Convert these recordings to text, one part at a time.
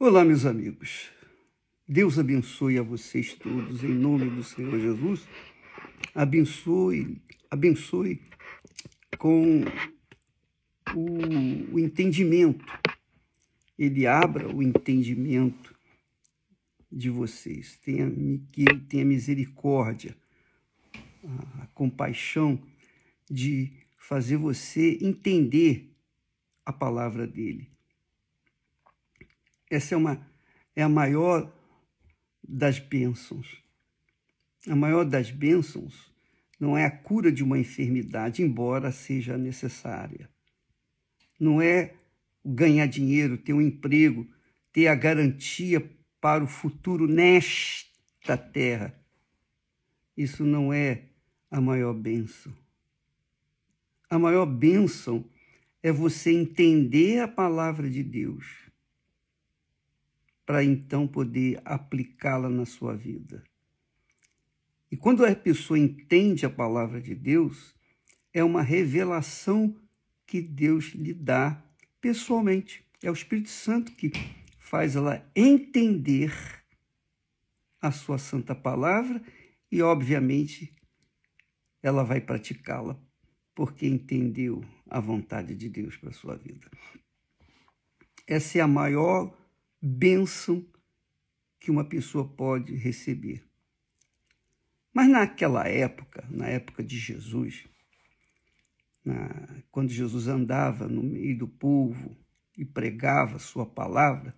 Olá, meus amigos. Deus abençoe a vocês todos em nome do Senhor Jesus. Abençoe, abençoe com o, o entendimento. Ele abra o entendimento de vocês. Tenha, que ele tenha misericórdia, a, a compaixão de fazer você entender a palavra dele essa é, uma, é a maior das bênçãos. A maior das bênçãos não é a cura de uma enfermidade, embora seja necessária. Não é ganhar dinheiro, ter um emprego, ter a garantia para o futuro nesta terra. Isso não é a maior bênção. A maior bênção é você entender a palavra de Deus para então poder aplicá-la na sua vida. E quando a pessoa entende a palavra de Deus, é uma revelação que Deus lhe dá pessoalmente. É o Espírito Santo que faz ela entender a sua santa palavra e, obviamente, ela vai praticá-la porque entendeu a vontade de Deus para a sua vida. Essa é a maior bênção que uma pessoa pode receber. Mas naquela época, na época de Jesus, na, quando Jesus andava no meio do povo e pregava sua palavra,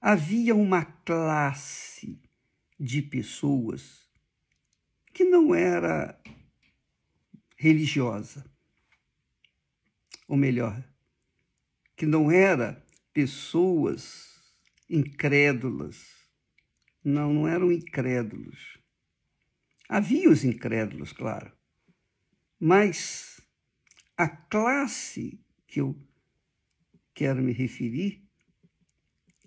havia uma classe de pessoas que não era religiosa, ou melhor, que não era pessoas incrédulas. Não, não eram incrédulos. Havia os incrédulos, claro. Mas a classe que eu quero me referir,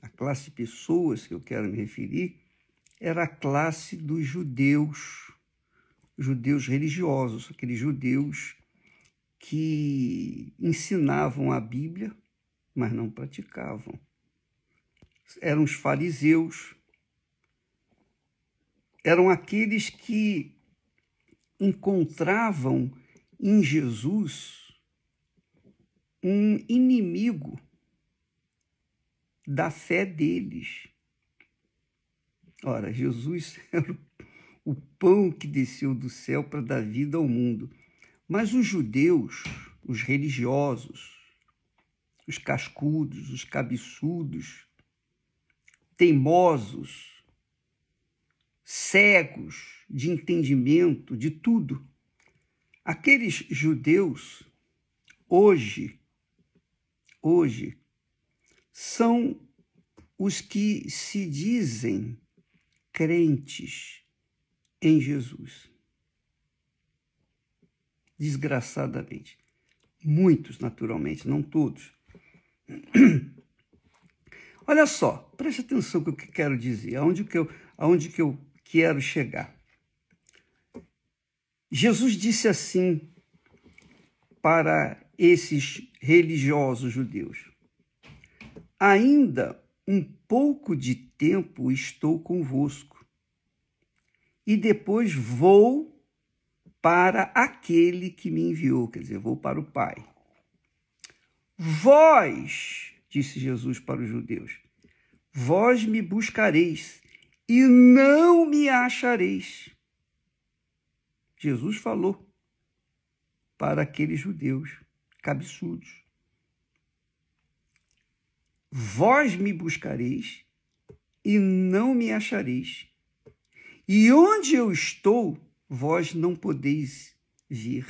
a classe de pessoas que eu quero me referir, era a classe dos judeus, judeus religiosos, aqueles judeus que ensinavam a Bíblia mas não praticavam. Eram os fariseus, eram aqueles que encontravam em Jesus um inimigo da fé deles. Ora, Jesus era o pão que desceu do céu para dar vida ao mundo. Mas os judeus, os religiosos, os cascudos, os cabeçudos, teimosos, cegos de entendimento de tudo. Aqueles judeus, hoje, hoje, são os que se dizem crentes em Jesus. Desgraçadamente. Muitos, naturalmente, não todos. Olha só, preste atenção no que eu quero dizer, aonde que eu, aonde que eu quero chegar. Jesus disse assim para esses religiosos judeus: Ainda um pouco de tempo estou convosco, e depois vou para aquele que me enviou, quer dizer, vou para o Pai. Vós, disse Jesus para os judeus, vós me buscareis e não me achareis. Jesus falou para aqueles judeus cabeçudos. Vós me buscareis e não me achareis. E onde eu estou, vós não podeis vir.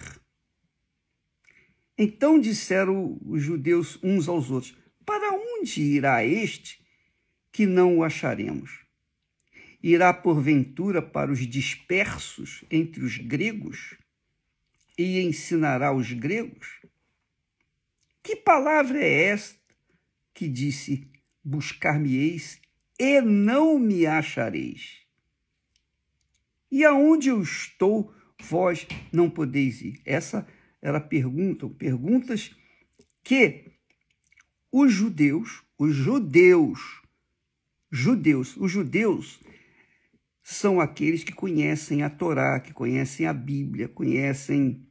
Então disseram os judeus uns aos outros: Para onde irá este que não o acharemos? Irá porventura para os dispersos entre os gregos e ensinará os gregos? Que palavra é esta que disse: Buscar-me-eis e não me achareis? E aonde eu estou, vós não podeis ir. Essa era perguntam, perguntas que os judeus, os judeus, judeus, os judeus são aqueles que conhecem a Torá, que conhecem a Bíblia, conhecem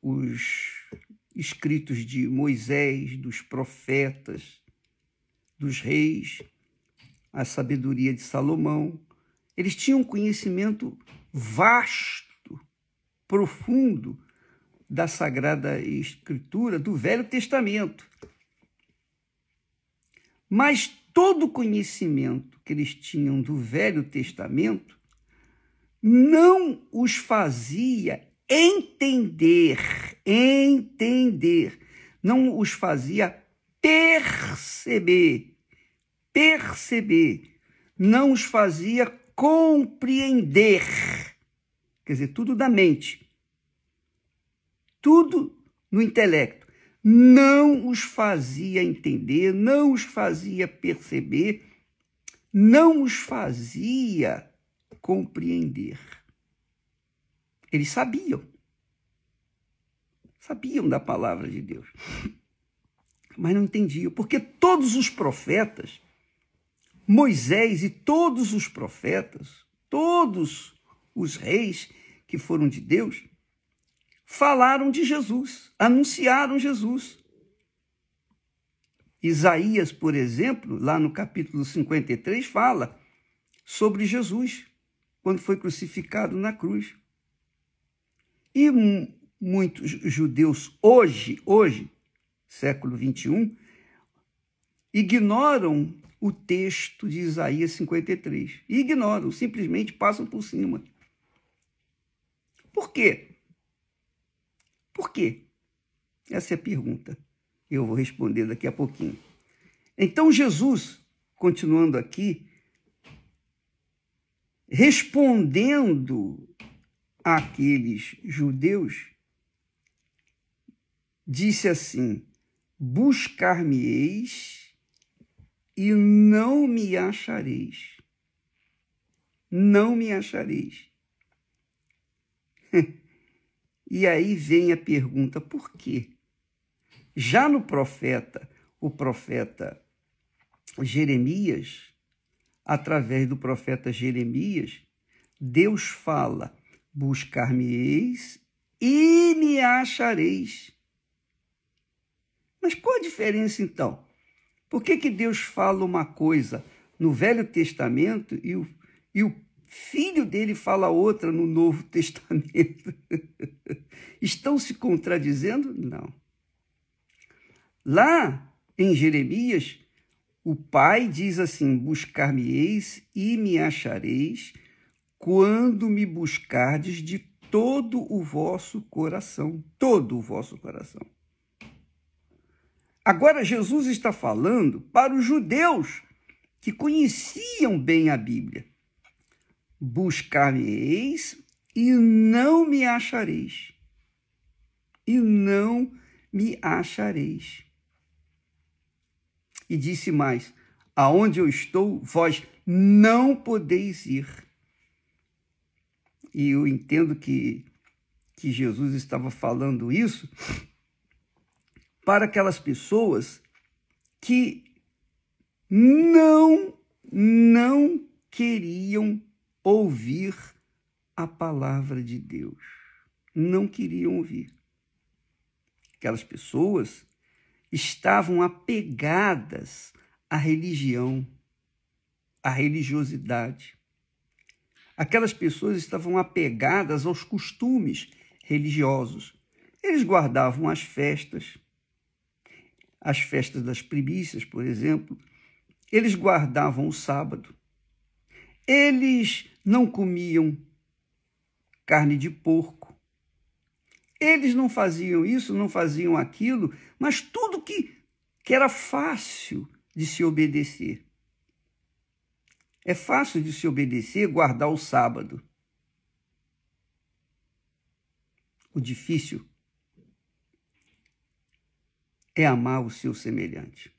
os escritos de Moisés, dos profetas, dos reis, a sabedoria de Salomão. Eles tinham um conhecimento vasto, profundo da Sagrada Escritura, do Velho Testamento. Mas todo o conhecimento que eles tinham do Velho Testamento não os fazia entender, entender, não os fazia perceber, perceber, não os fazia compreender. Quer dizer, tudo da mente, tudo no intelecto. Não os fazia entender, não os fazia perceber, não os fazia compreender. Eles sabiam. Sabiam da palavra de Deus. Mas não entendiam, porque todos os profetas, Moisés e todos os profetas, todos os reis que foram de Deus, falaram de Jesus, anunciaram Jesus. Isaías, por exemplo, lá no capítulo 53, fala sobre Jesus, quando foi crucificado na cruz. E muitos judeus hoje, hoje, século 21, ignoram o texto de Isaías 53. Ignoram, simplesmente passam por cima. Por quê? Por quê? Essa é a pergunta. Eu vou responder daqui a pouquinho. Então, Jesus, continuando aqui, respondendo àqueles judeus, disse assim: Buscar-me-eis e não me achareis. Não me achareis. e aí vem a pergunta: por quê? Já no profeta, o profeta Jeremias, através do profeta Jeremias, Deus fala: Buscar-me-eis e me achareis. Mas qual a diferença então? Por que, que Deus fala uma coisa no Velho Testamento e o, e o filho dele fala outra no Novo Testamento? Estão se contradizendo? Não. Lá em Jeremias, o pai diz assim: Buscar-me-eis e me achareis quando me buscardes de todo o vosso coração, todo o vosso coração. Agora, Jesus está falando para os judeus que conheciam bem a Bíblia. Buscar-me-eis e não me achareis. E não me achareis. E disse mais: Aonde eu estou, vós não podeis ir e eu entendo que, que Jesus estava falando isso para aquelas pessoas que não, não queriam ouvir a palavra de Deus. Não queriam ouvir. Aquelas pessoas estavam apegadas à religião, à religiosidade. Aquelas pessoas estavam apegadas aos costumes religiosos. Eles guardavam as festas, as festas das primícias, por exemplo. Eles guardavam o sábado. Eles não comiam carne de porco. Eles não faziam isso, não faziam aquilo, mas tudo que, que era fácil de se obedecer. É fácil de se obedecer guardar o sábado. O difícil é amar o seu semelhante.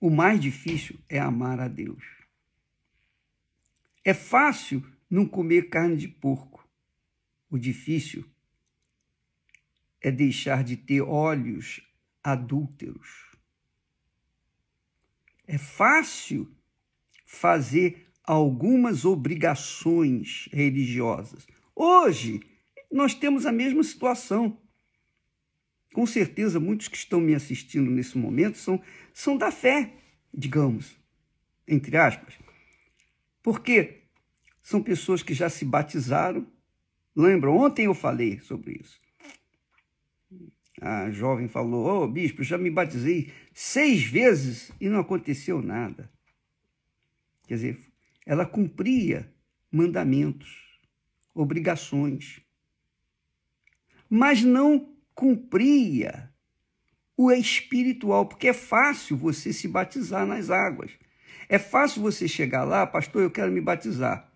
O mais difícil é amar a Deus. É fácil não comer carne de porco. O difícil é deixar de ter olhos adúlteros. É fácil fazer algumas obrigações religiosas. Hoje, nós temos a mesma situação. Com certeza, muitos que estão me assistindo nesse momento são, são da fé, digamos, entre aspas. Porque são pessoas que já se batizaram. Lembra, ontem eu falei sobre isso. A jovem falou: Ô oh, bispo, já me batizei seis vezes e não aconteceu nada. Quer dizer, ela cumpria mandamentos, obrigações, mas não cumpria o espiritual, porque é fácil você se batizar nas águas. É fácil você chegar lá, pastor, eu quero me batizar.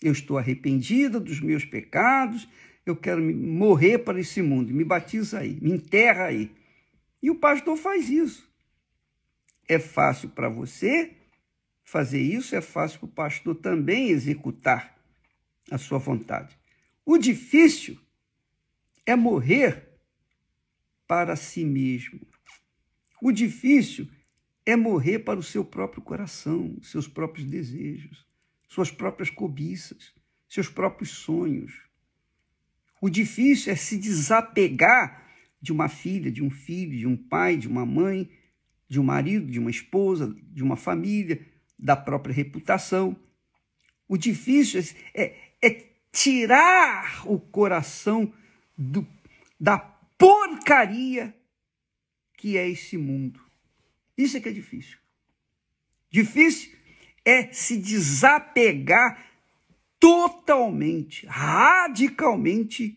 Eu estou arrependida dos meus pecados, eu quero morrer para esse mundo. Me batiza aí, me enterra aí. E o pastor faz isso. É fácil para você fazer isso, é fácil para o pastor também executar a sua vontade. O difícil é morrer para si mesmo. O difícil é morrer para o seu próprio coração, seus próprios desejos, suas próprias cobiças, seus próprios sonhos. O difícil é se desapegar de uma filha, de um filho, de um pai, de uma mãe, de um marido, de uma esposa, de uma família, da própria reputação. O difícil é, é tirar o coração do, da porcaria que é esse mundo. Isso é que é difícil. Difícil é se desapegar totalmente, radicalmente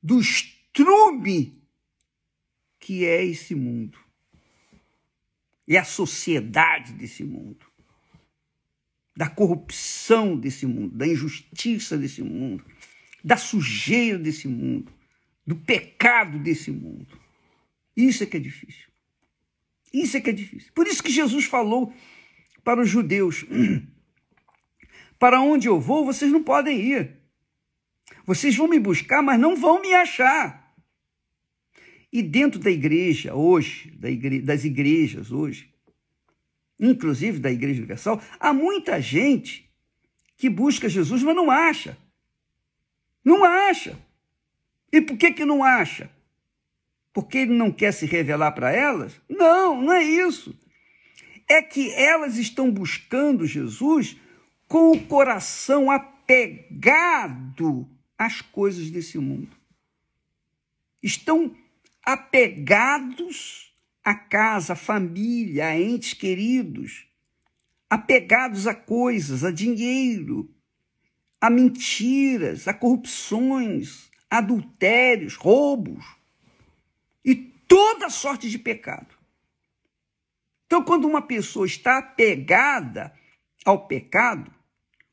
do estrume que é esse mundo. E a sociedade desse mundo. Da corrupção desse mundo, da injustiça desse mundo, da sujeira desse mundo, do pecado desse mundo. Isso é que é difícil. Isso é que é difícil. Por isso que Jesus falou para os judeus: Para onde eu vou, vocês não podem ir. Vocês vão me buscar, mas não vão me achar. E dentro da igreja hoje, da igre das igrejas hoje, inclusive da Igreja Universal, há muita gente que busca Jesus, mas não acha. Não acha. E por que, que não acha? Porque ele não quer se revelar para elas? Não, não é isso. É que elas estão buscando Jesus com o coração apegado às coisas desse mundo. Estão apegados à casa, à família, a entes queridos, apegados a coisas, a dinheiro, a mentiras, a corrupções, adultérios, roubos e toda sorte de pecado. Então, quando uma pessoa está apegada ao pecado,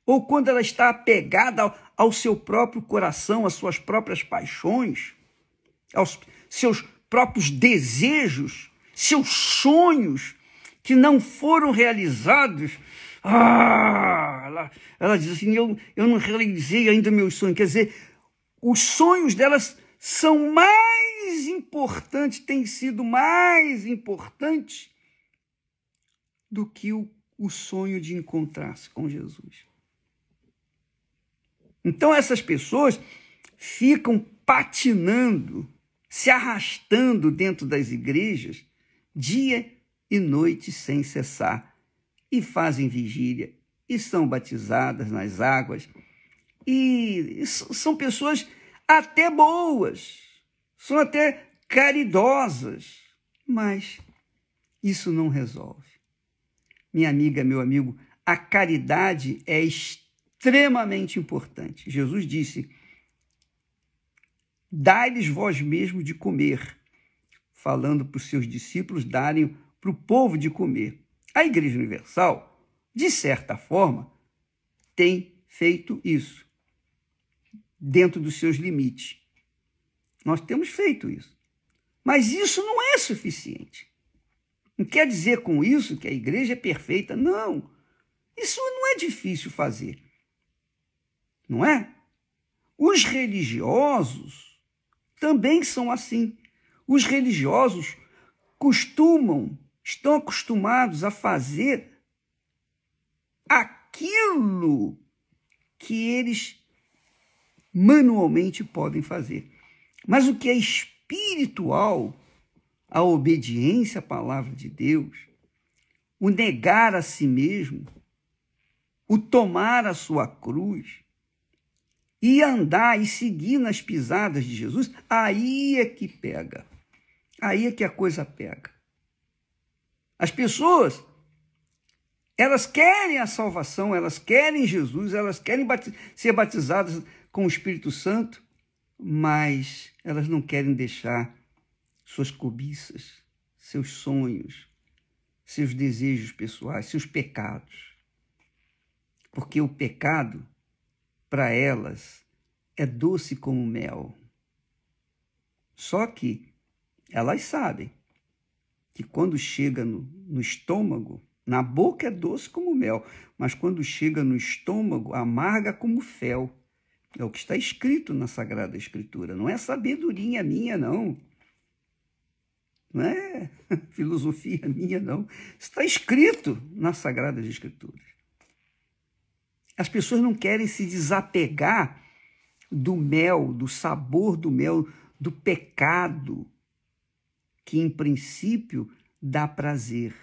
ou quando ela está apegada ao, ao seu próprio coração, às suas próprias paixões, aos seus próprios desejos, seus sonhos que não foram realizados, ah, ela, ela diz assim: eu, eu não realizei ainda meus sonhos. Quer dizer, os sonhos delas são mais importantes, têm sido mais importantes do que o, o sonho de encontrar-se com Jesus. Então essas pessoas ficam patinando, se arrastando dentro das igrejas, dia e noite sem cessar e fazem vigília e são batizadas nas águas. E são pessoas até boas, são até caridosas, mas isso não resolve. Minha amiga, meu amigo, a caridade é extremamente importante. Jesus disse: Dai-lhes vós mesmo de comer, falando para os seus discípulos darem para o povo de comer. A Igreja Universal, de certa forma, tem feito isso, dentro dos seus limites. Nós temos feito isso. Mas isso não é suficiente. Não quer dizer com isso que a igreja é perfeita. Não. Isso não é difícil fazer. Não é? Os religiosos também são assim. Os religiosos costumam estão acostumados a fazer aquilo que eles manualmente podem fazer. Mas o que é espiritual, a obediência à palavra de Deus, o negar a si mesmo, o tomar a sua cruz e andar e seguir nas pisadas de Jesus, aí é que pega. Aí é que a coisa pega. As pessoas, elas querem a salvação, elas querem Jesus, elas querem ser batizadas com o Espírito Santo, mas elas não querem deixar suas cobiças, seus sonhos, seus desejos pessoais, seus pecados. Porque o pecado, para elas, é doce como mel. Só que elas sabem que quando chega no, no estômago, na boca é doce como mel, mas quando chega no estômago, amarga como fel. É o que está escrito na Sagrada Escritura. Não é sabedoria minha, não. Não é filosofia minha, não. Está escrito nas Sagradas Escrituras. As pessoas não querem se desapegar do mel, do sabor do mel, do pecado, que em princípio dá prazer.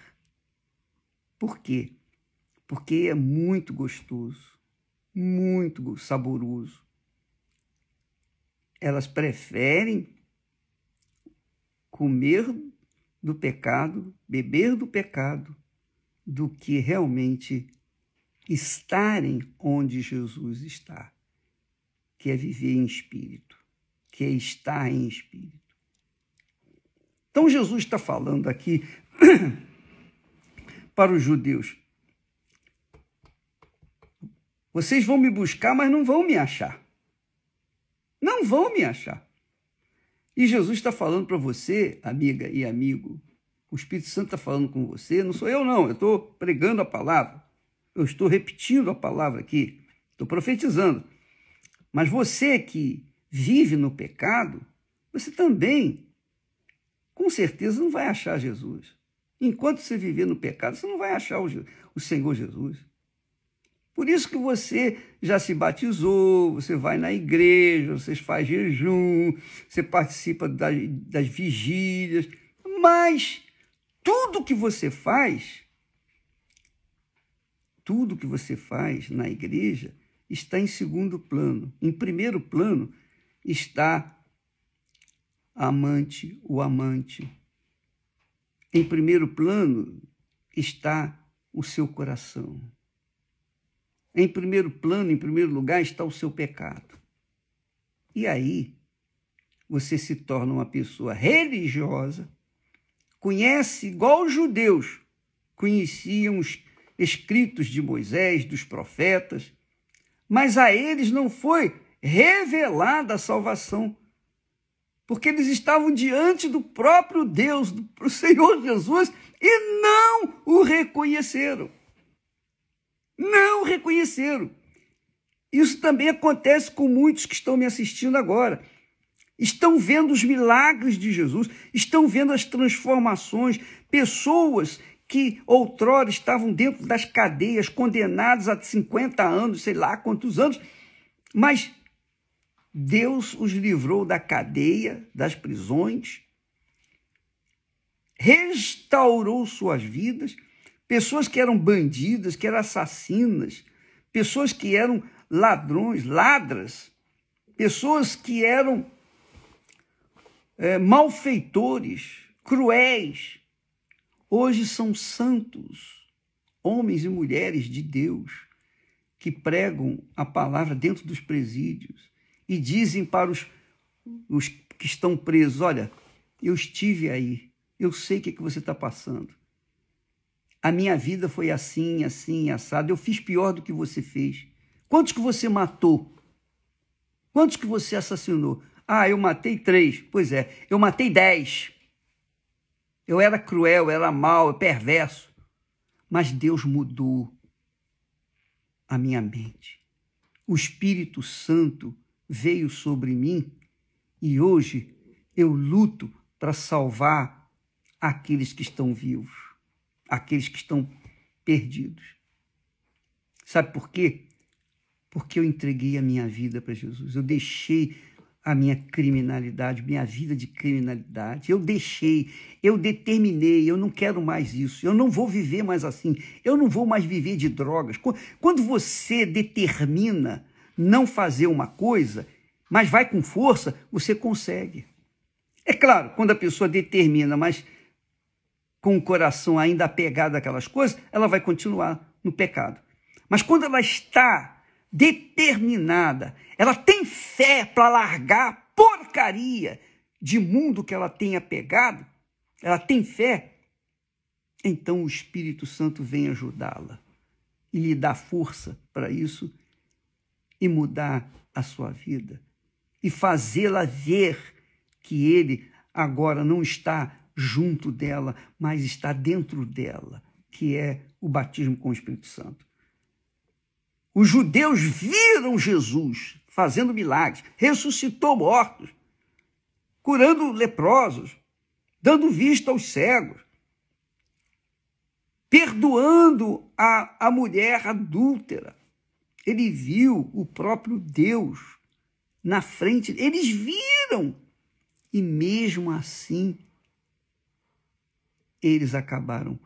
Por quê? Porque é muito gostoso, muito saboroso. Elas preferem comer do pecado, beber do pecado, do que realmente estarem onde Jesus está, que é viver em espírito, que é estar em espírito. Então Jesus está falando aqui para os judeus: vocês vão me buscar, mas não vão me achar. Não vão me achar. E Jesus está falando para você, amiga e amigo, o Espírito Santo está falando com você, não sou eu, não, eu estou pregando a palavra, eu estou repetindo a palavra aqui, estou profetizando. Mas você que vive no pecado, você também, com certeza, não vai achar Jesus. Enquanto você viver no pecado, você não vai achar o, o Senhor Jesus. Por isso que você já se batizou, você vai na igreja, você faz jejum, você participa das, das vigílias, mas tudo que você faz, tudo que você faz na igreja está em segundo plano. Em primeiro plano está a amante, o amante. Em primeiro plano está o seu coração. Em primeiro plano, em primeiro lugar, está o seu pecado. E aí, você se torna uma pessoa religiosa, conhece igual os judeus conheciam os escritos de Moisés, dos profetas, mas a eles não foi revelada a salvação, porque eles estavam diante do próprio Deus, do Senhor Jesus, e não o reconheceram não reconheceram. Isso também acontece com muitos que estão me assistindo agora. Estão vendo os milagres de Jesus, estão vendo as transformações, pessoas que outrora estavam dentro das cadeias, condenadas a 50 anos, sei lá quantos anos, mas Deus os livrou da cadeia, das prisões, restaurou suas vidas pessoas que eram bandidas, que eram assassinas, pessoas que eram ladrões, ladras, pessoas que eram é, malfeitores, cruéis, hoje são santos, homens e mulheres de Deus, que pregam a palavra dentro dos presídios e dizem para os, os que estão presos: Olha, eu estive aí, eu sei o que, é que você está passando. A minha vida foi assim, assim, assado. Eu fiz pior do que você fez. Quantos que você matou? Quantos que você assassinou? Ah, eu matei três. Pois é, eu matei dez. Eu era cruel, eu era mau, perverso. Mas Deus mudou a minha mente. O Espírito Santo veio sobre mim e hoje eu luto para salvar aqueles que estão vivos aqueles que estão perdidos. Sabe por quê? Porque eu entreguei a minha vida para Jesus. Eu deixei a minha criminalidade, minha vida de criminalidade. Eu deixei, eu determinei, eu não quero mais isso. Eu não vou viver mais assim. Eu não vou mais viver de drogas. Quando você determina não fazer uma coisa, mas vai com força, você consegue. É claro, quando a pessoa determina, mas com o coração ainda apegado àquelas coisas, ela vai continuar no pecado. Mas quando ela está determinada, ela tem fé para largar a porcaria de mundo que ela tenha pegado, ela tem fé, então o Espírito Santo vem ajudá-la e lhe dá força para isso e mudar a sua vida e fazê-la ver que ele agora não está junto dela, mas está dentro dela, que é o batismo com o Espírito Santo. Os judeus viram Jesus fazendo milagres, ressuscitou mortos, curando leprosos, dando vista aos cegos, perdoando a, a mulher adúltera. Ele viu o próprio Deus na frente, eles viram. E mesmo assim, eles acabaram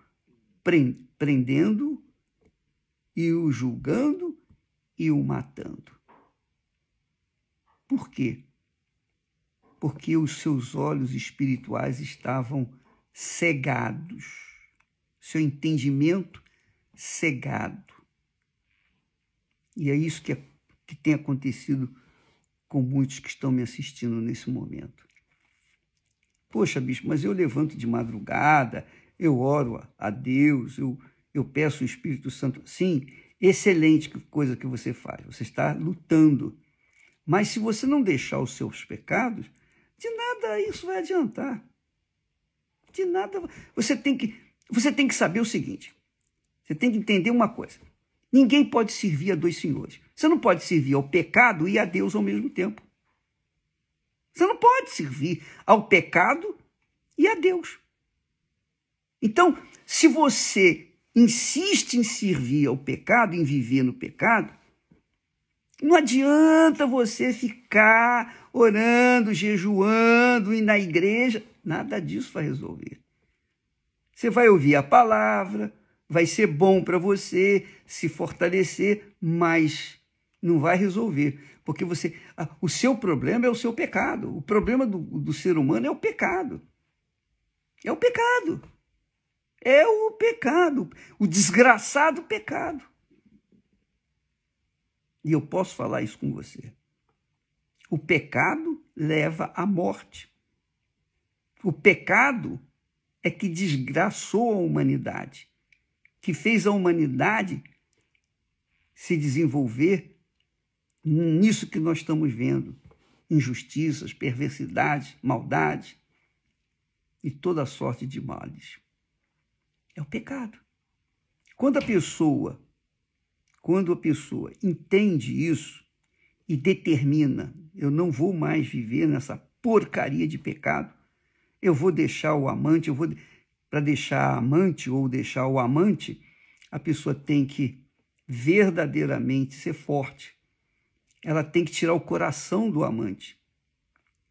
prendendo e o julgando e o matando. Por quê? Porque os seus olhos espirituais estavam cegados, seu entendimento cegado. E é isso que, é, que tem acontecido com muitos que estão me assistindo nesse momento. Poxa, bicho, mas eu levanto de madrugada, eu oro a Deus, eu, eu peço o Espírito Santo. Sim, excelente coisa que você faz. Você está lutando. Mas se você não deixar os seus pecados, de nada isso vai adiantar. De nada. Você tem que, você tem que saber o seguinte: você tem que entender uma coisa. Ninguém pode servir a dois senhores. Você não pode servir ao pecado e a Deus ao mesmo tempo. Você não pode servir ao pecado e a Deus. Então, se você insiste em servir ao pecado, em viver no pecado, não adianta você ficar orando, jejuando, e na igreja, nada disso vai resolver. Você vai ouvir a palavra, vai ser bom para você se fortalecer, mas não vai resolver, porque você, o seu problema é o seu pecado. O problema do, do ser humano é o pecado. É o pecado. É o pecado, o desgraçado pecado. E eu posso falar isso com você. O pecado leva à morte. O pecado é que desgraçou a humanidade, que fez a humanidade se desenvolver nisso que nós estamos vendo: injustiças, perversidades, maldade e toda sorte de males. É o pecado. Quando a pessoa, quando a pessoa entende isso e determina, eu não vou mais viver nessa porcaria de pecado, eu vou deixar o amante, eu vou para deixar a amante ou deixar o amante, a pessoa tem que verdadeiramente ser forte ela tem que tirar o coração do amante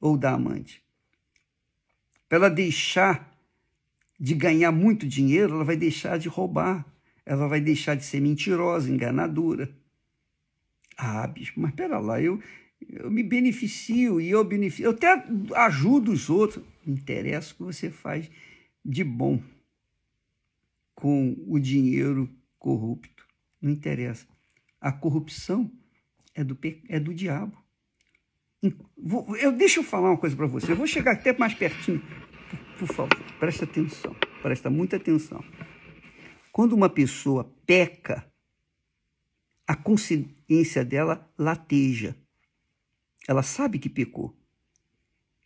ou da amante. Para ela deixar de ganhar muito dinheiro, ela vai deixar de roubar, ela vai deixar de ser mentirosa, enganadora. Ah, bicho, mas pera lá, eu, eu me beneficio e eu beneficio, eu até ajudo os outros. Não interessa o que você faz de bom com o dinheiro corrupto. Não interessa. A corrupção é do, é do diabo. Eu, deixa eu falar uma coisa para você. Eu vou chegar até mais pertinho. Por, por favor, presta atenção. Presta muita atenção. Quando uma pessoa peca, a consciência dela lateja. Ela sabe que pecou.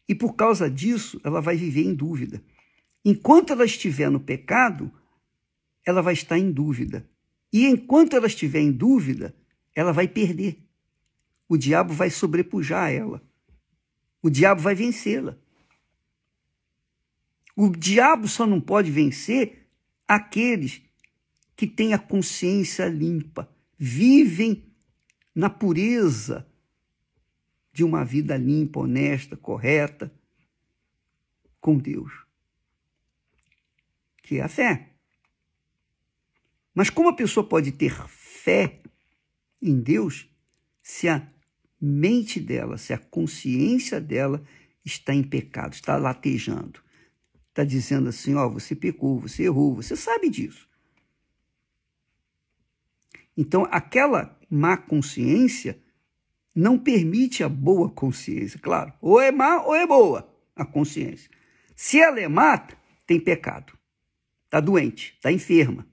E por causa disso, ela vai viver em dúvida. Enquanto ela estiver no pecado, ela vai estar em dúvida. E enquanto ela estiver em dúvida, ela vai perder o diabo vai sobrepujar ela. O diabo vai vencê-la. O diabo só não pode vencer aqueles que têm a consciência limpa, vivem na pureza de uma vida limpa, honesta, correta com Deus, que é a fé. Mas como a pessoa pode ter fé em Deus se a mente dela, se a consciência dela está em pecado, está latejando? Está dizendo assim: ó, você pecou, você errou, você sabe disso. Então, aquela má consciência não permite a boa consciência, claro. Ou é má ou é boa a consciência. Se ela é má, tem pecado. Está doente, está enferma.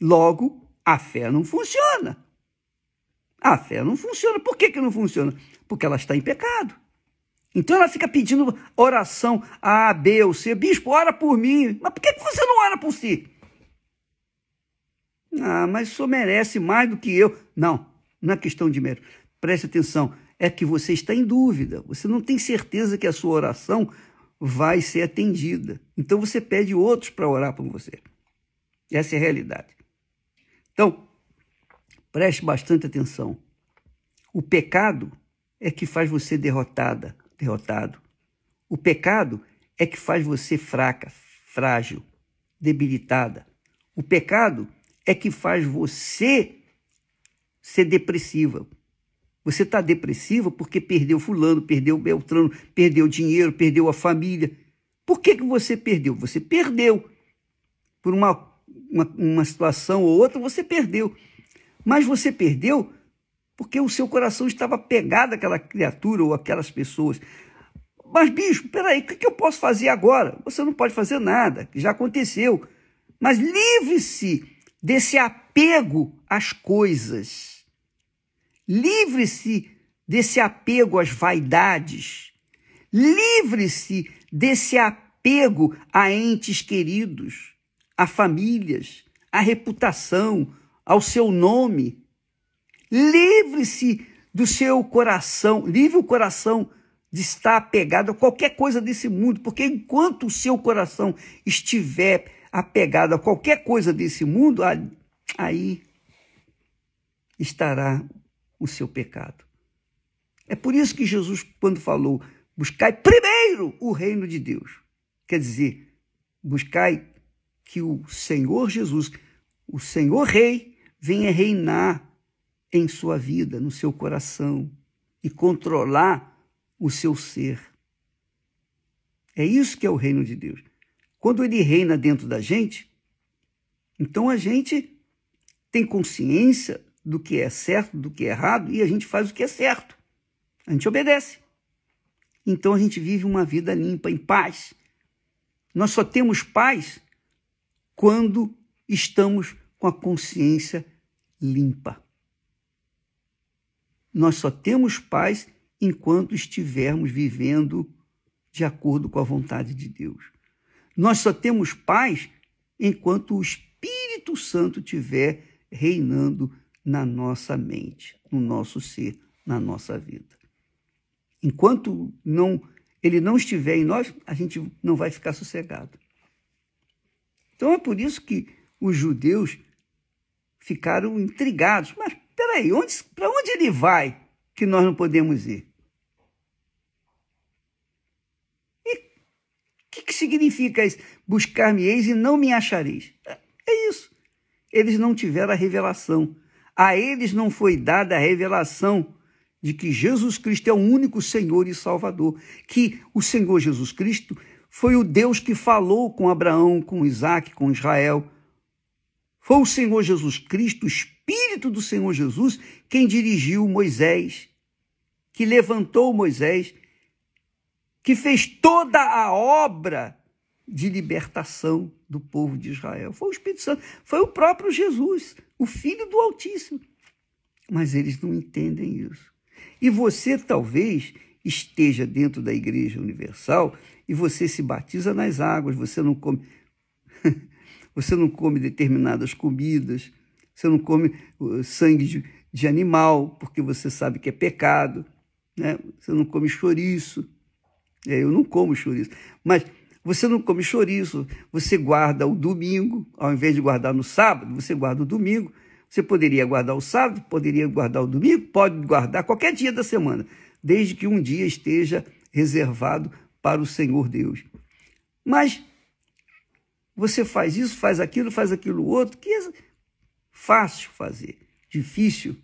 Logo, a fé não funciona. A fé não funciona. Por que, que não funciona? Porque ela está em pecado. Então ela fica pedindo oração A, B ou C. Bispo, ora por mim. Mas por que, que você não ora por si? Ah, mas o senhor merece mais do que eu. Não, não é questão de mérito. Preste atenção, é que você está em dúvida. Você não tem certeza que a sua oração vai ser atendida. Então você pede outros para orar por você. Essa é a realidade. Então, preste bastante atenção. O pecado é que faz você derrotada, derrotado. O pecado é que faz você fraca, frágil, debilitada. O pecado é que faz você ser depressiva. Você está depressiva porque perdeu fulano, perdeu Beltrano, perdeu dinheiro, perdeu a família. Por que, que você perdeu? Você perdeu. Por uma, uma, uma situação ou outra, você perdeu. Mas você perdeu porque o seu coração estava pegado àquela criatura ou aquelas pessoas. Mas, bicho, peraí, o que eu posso fazer agora? Você não pode fazer nada, já aconteceu. Mas livre-se desse apego às coisas. Livre-se desse apego às vaidades. Livre-se desse apego a entes queridos, a famílias, a reputação, ao seu nome. Livre-se do seu coração, livre o coração de estar apegado a qualquer coisa desse mundo, porque enquanto o seu coração estiver apegado a qualquer coisa desse mundo, aí estará o seu pecado. É por isso que Jesus, quando falou, buscai primeiro o reino de Deus, quer dizer, buscai que o Senhor Jesus, o Senhor Rei, venha reinar em sua vida, no seu coração e controlar o seu ser. É isso que é o reino de Deus. Quando ele reina dentro da gente, então a gente tem consciência do que é certo, do que é errado, e a gente faz o que é certo. A gente obedece. Então a gente vive uma vida limpa, em paz. Nós só temos paz quando estamos com a consciência limpa. Nós só temos paz enquanto estivermos vivendo de acordo com a vontade de Deus. Nós só temos paz enquanto o Espírito Santo estiver reinando na nossa mente, no nosso ser, na nossa vida. Enquanto não ele não estiver em nós, a gente não vai ficar sossegado. Então é por isso que os judeus ficaram intrigados. Mas peraí, para onde ele vai que nós não podemos ir? que, que significa isso? Buscar-me-eis e não me achareis. É, é isso. Eles não tiveram a revelação. A eles não foi dada a revelação de que Jesus Cristo é o único Senhor e Salvador, que o Senhor Jesus Cristo foi o Deus que falou com Abraão, com Isaac, com Israel. Foi o Senhor Jesus Cristo, o Espírito do Senhor Jesus, quem dirigiu Moisés, que levantou Moisés que fez toda a obra de libertação do povo de Israel. Foi o Espírito Santo, foi o próprio Jesus, o Filho do Altíssimo. Mas eles não entendem isso. E você talvez esteja dentro da Igreja Universal e você se batiza nas águas, você não come, você não come determinadas comidas, você não come uh, sangue de, de animal, porque você sabe que é pecado, né? você não come chouriço, é, eu não como chouriço. Mas Você não come chouriço, você guarda o domingo, ao invés de guardar no sábado, você guarda o domingo. Você poderia guardar o sábado, poderia guardar o domingo, pode guardar qualquer dia da semana, desde que um dia esteja reservado para o Senhor Deus. Mas você faz isso, faz aquilo, faz aquilo outro, que é fácil fazer. Difícil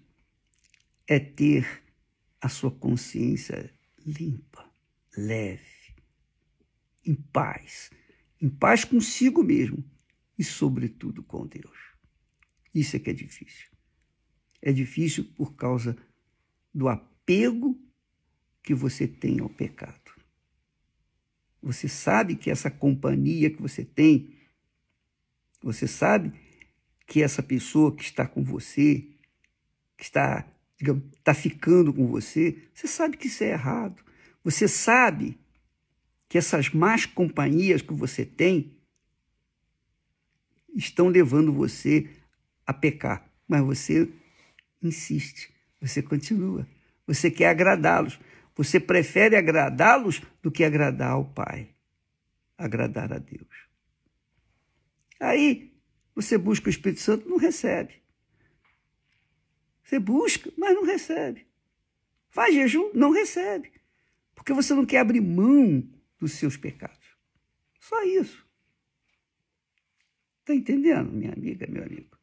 é ter a sua consciência limpa, leve, em paz, em paz consigo mesmo e, sobretudo, com Deus. Isso é que é difícil. É difícil por causa do apego que você tem ao pecado. Você sabe que essa companhia que você tem, você sabe que essa pessoa que está com você, que está, digamos, está ficando com você, você sabe que isso é errado. Você sabe que essas más companhias que você tem estão levando você a pecar, mas você insiste, você continua, você quer agradá-los, você prefere agradá-los do que agradar ao Pai, agradar a Deus. Aí você busca o Espírito Santo, não recebe. Você busca, mas não recebe. Faz jejum, não recebe. Porque você não quer abrir mão dos seus pecados. Só isso. Está entendendo, minha amiga, meu amigo?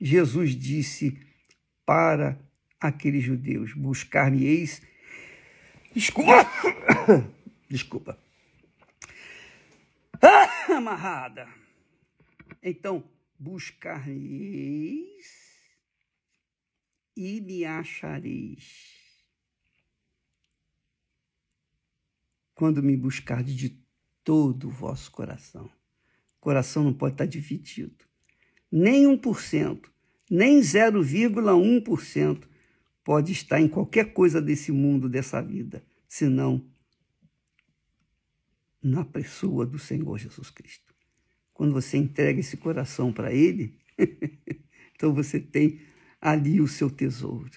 Jesus disse para aqueles judeus: Buscar-me-eis. Desculpa! Desculpa. Ah, amarrada. Então, buscareis e me achareis. Quando me buscardes de todo o vosso coração. O coração não pode estar dividido. Nem 1%, nem 0,1% pode estar em qualquer coisa desse mundo, dessa vida, senão na pessoa do Senhor Jesus Cristo quando você entrega esse coração para Ele, então você tem ali o seu tesouro.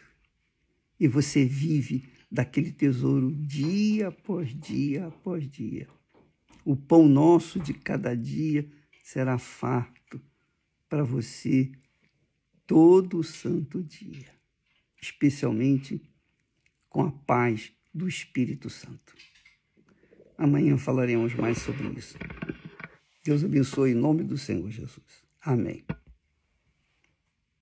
E você vive daquele tesouro dia após dia após dia. O pão nosso de cada dia será farto para você todo o santo dia, especialmente com a paz do Espírito Santo. Amanhã falaremos mais sobre isso. Deus abençoe em nome do Senhor Jesus. Amém.